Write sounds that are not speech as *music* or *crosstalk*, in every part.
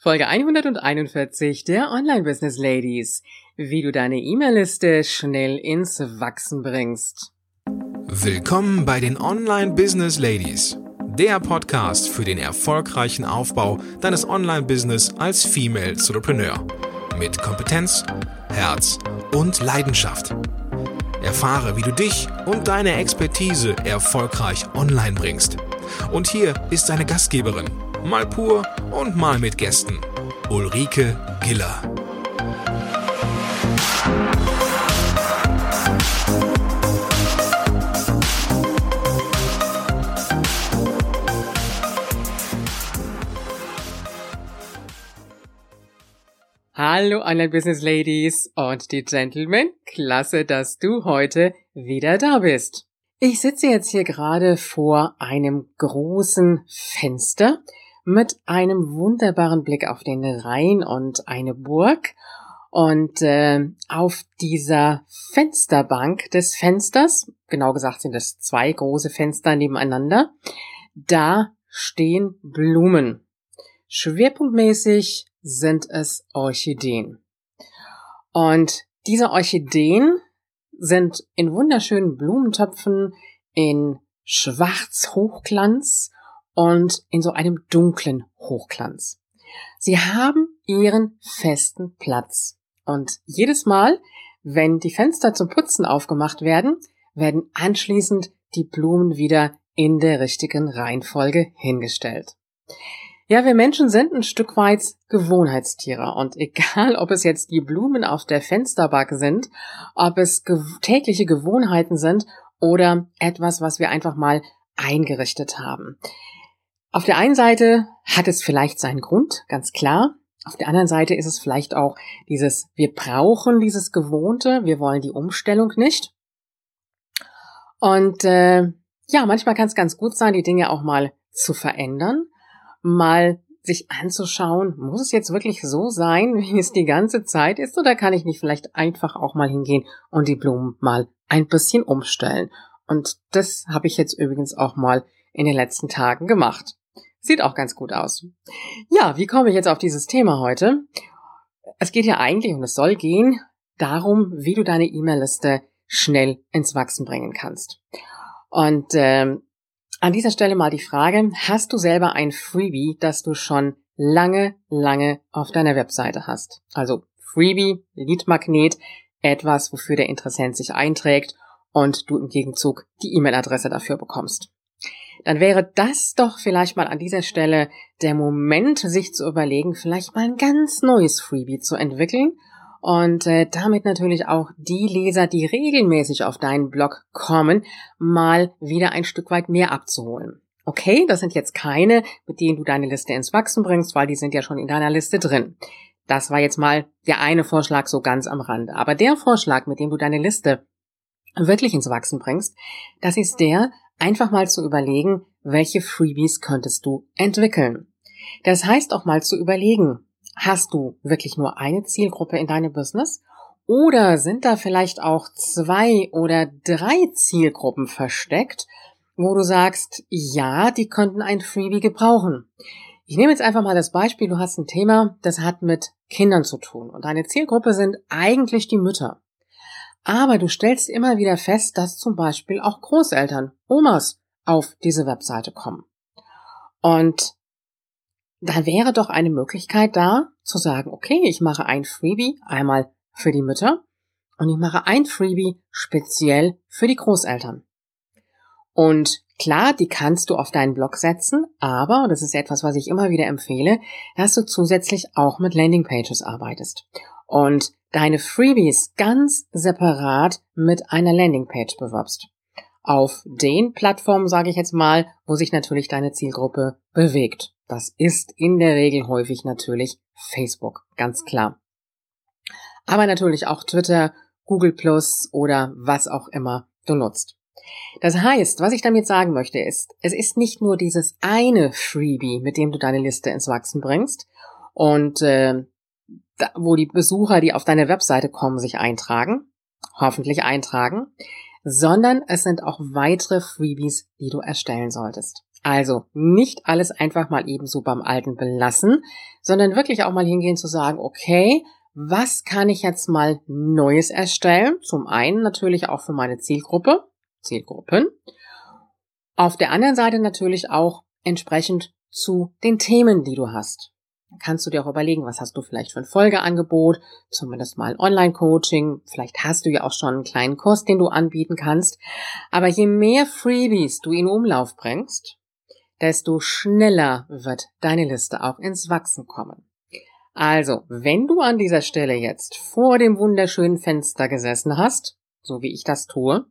Folge 141 der Online Business Ladies. Wie du deine E-Mail-Liste schnell ins Wachsen bringst. Willkommen bei den Online Business Ladies. Der Podcast für den erfolgreichen Aufbau deines Online-Business als Female Entrepreneur. Mit Kompetenz, Herz und Leidenschaft. Erfahre, wie du dich und deine Expertise erfolgreich online bringst. Und hier ist deine Gastgeberin, mal pur und mal mit Gästen. Ulrike Giller. Hallo Online Business Ladies und die Gentlemen. Klasse, dass du heute wieder da bist. Ich sitze jetzt hier gerade vor einem großen Fenster mit einem wunderbaren Blick auf den Rhein und eine Burg. Und äh, auf dieser Fensterbank des Fensters, genau gesagt sind es zwei große Fenster nebeneinander, da stehen Blumen. Schwerpunktmäßig sind es Orchideen. Und diese Orchideen sind in wunderschönen Blumentöpfen in Schwarz Hochglanz und in so einem dunklen Hochglanz. Sie haben ihren festen Platz. Und jedes Mal, wenn die Fenster zum Putzen aufgemacht werden, werden anschließend die Blumen wieder in der richtigen Reihenfolge hingestellt. Ja, wir Menschen sind ein Stück weit Gewohnheitstiere und egal, ob es jetzt die Blumen auf der Fensterbank sind, ob es ge tägliche Gewohnheiten sind oder etwas, was wir einfach mal eingerichtet haben. Auf der einen Seite hat es vielleicht seinen Grund, ganz klar. Auf der anderen Seite ist es vielleicht auch dieses, wir brauchen dieses Gewohnte, wir wollen die Umstellung nicht. Und äh, ja, manchmal kann es ganz gut sein, die Dinge auch mal zu verändern, mal sich anzuschauen, muss es jetzt wirklich so sein, *laughs* wie es die ganze Zeit ist, oder kann ich nicht vielleicht einfach auch mal hingehen und die Blumen mal ein bisschen umstellen? Und das habe ich jetzt übrigens auch mal in den letzten Tagen gemacht. Sieht auch ganz gut aus. Ja, wie komme ich jetzt auf dieses Thema heute? Es geht ja eigentlich und es soll gehen darum, wie du deine E-Mail-Liste schnell ins Wachsen bringen kannst. Und ähm, an dieser Stelle mal die Frage, hast du selber ein Freebie, das du schon lange, lange auf deiner Webseite hast? Also Freebie, Leadmagnet, etwas, wofür der Interessent sich einträgt und du im Gegenzug die E-Mail-Adresse dafür bekommst dann wäre das doch vielleicht mal an dieser Stelle der Moment, sich zu überlegen, vielleicht mal ein ganz neues Freebie zu entwickeln und äh, damit natürlich auch die Leser, die regelmäßig auf deinen Blog kommen, mal wieder ein Stück weit mehr abzuholen. Okay, das sind jetzt keine, mit denen du deine Liste ins Wachsen bringst, weil die sind ja schon in deiner Liste drin. Das war jetzt mal der eine Vorschlag so ganz am Rande. Aber der Vorschlag, mit dem du deine Liste wirklich ins Wachsen bringst, das ist der, einfach mal zu überlegen, welche Freebies könntest du entwickeln. Das heißt auch mal zu überlegen, hast du wirklich nur eine Zielgruppe in deinem Business oder sind da vielleicht auch zwei oder drei Zielgruppen versteckt, wo du sagst, ja, die könnten ein Freebie gebrauchen. Ich nehme jetzt einfach mal das Beispiel, du hast ein Thema, das hat mit Kindern zu tun und deine Zielgruppe sind eigentlich die Mütter. Aber du stellst immer wieder fest, dass zum Beispiel auch Großeltern, Omas auf diese Webseite kommen. Und da wäre doch eine Möglichkeit da, zu sagen, okay, ich mache ein Freebie einmal für die Mütter und ich mache ein Freebie speziell für die Großeltern. Und klar, die kannst du auf deinen Blog setzen, aber, das ist etwas, was ich immer wieder empfehle, dass du zusätzlich auch mit Landingpages arbeitest. Und deine Freebies ganz separat mit einer Landingpage bewirbst. Auf den Plattformen, sage ich jetzt mal, wo sich natürlich deine Zielgruppe bewegt. Das ist in der Regel häufig natürlich Facebook, ganz klar. Aber natürlich auch Twitter, Google Plus oder was auch immer du nutzt. Das heißt, was ich damit sagen möchte, ist, es ist nicht nur dieses eine Freebie, mit dem du deine Liste ins Wachsen bringst und äh, wo die Besucher, die auf deine Webseite kommen, sich eintragen, hoffentlich eintragen, sondern es sind auch weitere Freebies, die du erstellen solltest. Also nicht alles einfach mal ebenso beim Alten belassen, sondern wirklich auch mal hingehen zu sagen, okay, was kann ich jetzt mal Neues erstellen? Zum einen natürlich auch für meine Zielgruppe, Zielgruppen. Auf der anderen Seite natürlich auch entsprechend zu den Themen, die du hast. Kannst du dir auch überlegen, was hast du vielleicht für ein Folgeangebot, zumindest mal Online-Coaching, vielleicht hast du ja auch schon einen kleinen Kurs, den du anbieten kannst. Aber je mehr Freebies du in Umlauf bringst, desto schneller wird deine Liste auch ins Wachsen kommen. Also, wenn du an dieser Stelle jetzt vor dem wunderschönen Fenster gesessen hast, so wie ich das tue,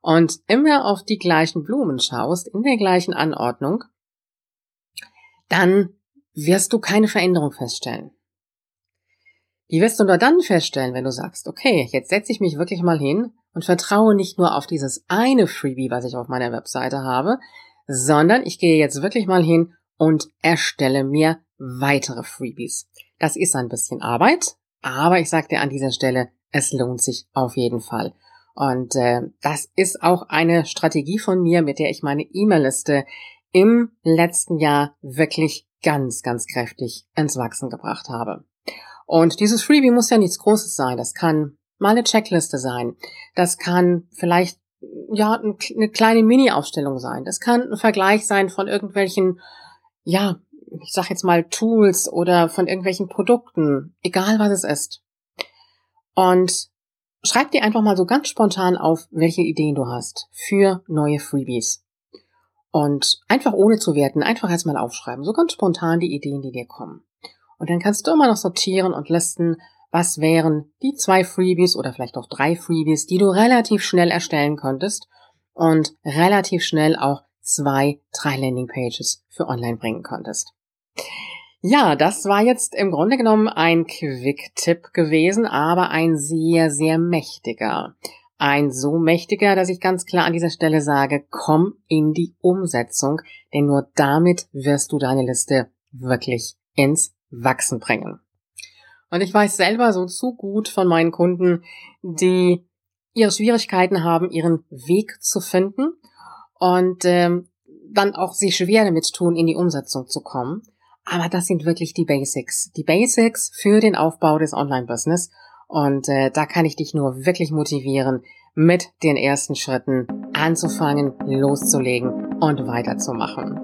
und immer auf die gleichen Blumen schaust, in der gleichen Anordnung, dann wirst du keine Veränderung feststellen. Die wirst du nur dann feststellen, wenn du sagst, okay, jetzt setze ich mich wirklich mal hin und vertraue nicht nur auf dieses eine Freebie, was ich auf meiner Webseite habe, sondern ich gehe jetzt wirklich mal hin und erstelle mir weitere Freebies. Das ist ein bisschen Arbeit, aber ich sage dir an dieser Stelle, es lohnt sich auf jeden Fall. Und äh, das ist auch eine Strategie von mir, mit der ich meine E-Mail-Liste im letzten Jahr wirklich ganz, ganz kräftig ins Wachsen gebracht habe. Und dieses Freebie muss ja nichts Großes sein. Das kann mal eine Checkliste sein. Das kann vielleicht ja eine kleine Mini-Aufstellung sein. Das kann ein Vergleich sein von irgendwelchen, ja, ich sag jetzt mal Tools oder von irgendwelchen Produkten, egal was es ist. Und schreib dir einfach mal so ganz spontan auf, welche Ideen du hast für neue Freebies. Und einfach ohne zu werten, einfach erstmal aufschreiben, so ganz spontan die Ideen, die dir kommen. Und dann kannst du immer noch sortieren und listen, was wären die zwei Freebies oder vielleicht auch drei Freebies, die du relativ schnell erstellen könntest und relativ schnell auch zwei, drei Landingpages für online bringen könntest. Ja, das war jetzt im Grunde genommen ein Quick-Tipp gewesen, aber ein sehr, sehr mächtiger. Ein so mächtiger, dass ich ganz klar an dieser Stelle sage, komm in die Umsetzung, denn nur damit wirst du deine Liste wirklich ins Wachsen bringen. Und ich weiß selber so zu gut von meinen Kunden, die ihre Schwierigkeiten haben, ihren Weg zu finden und ähm, dann auch sich schwer damit tun, in die Umsetzung zu kommen. Aber das sind wirklich die Basics. Die Basics für den Aufbau des Online-Business. Und äh, da kann ich dich nur wirklich motivieren, mit den ersten Schritten anzufangen, loszulegen und weiterzumachen.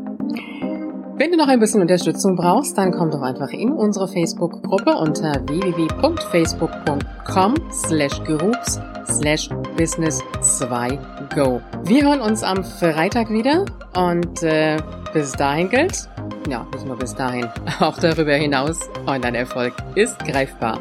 Wenn du noch ein bisschen Unterstützung brauchst, dann komm doch einfach in unsere Facebook-Gruppe unter www.facebook.com slash groups slash business 2go. Wir hören uns am Freitag wieder und äh, bis dahin gilt, ja, nicht nur bis dahin, *laughs* auch darüber hinaus, Online-Erfolg ist greifbar,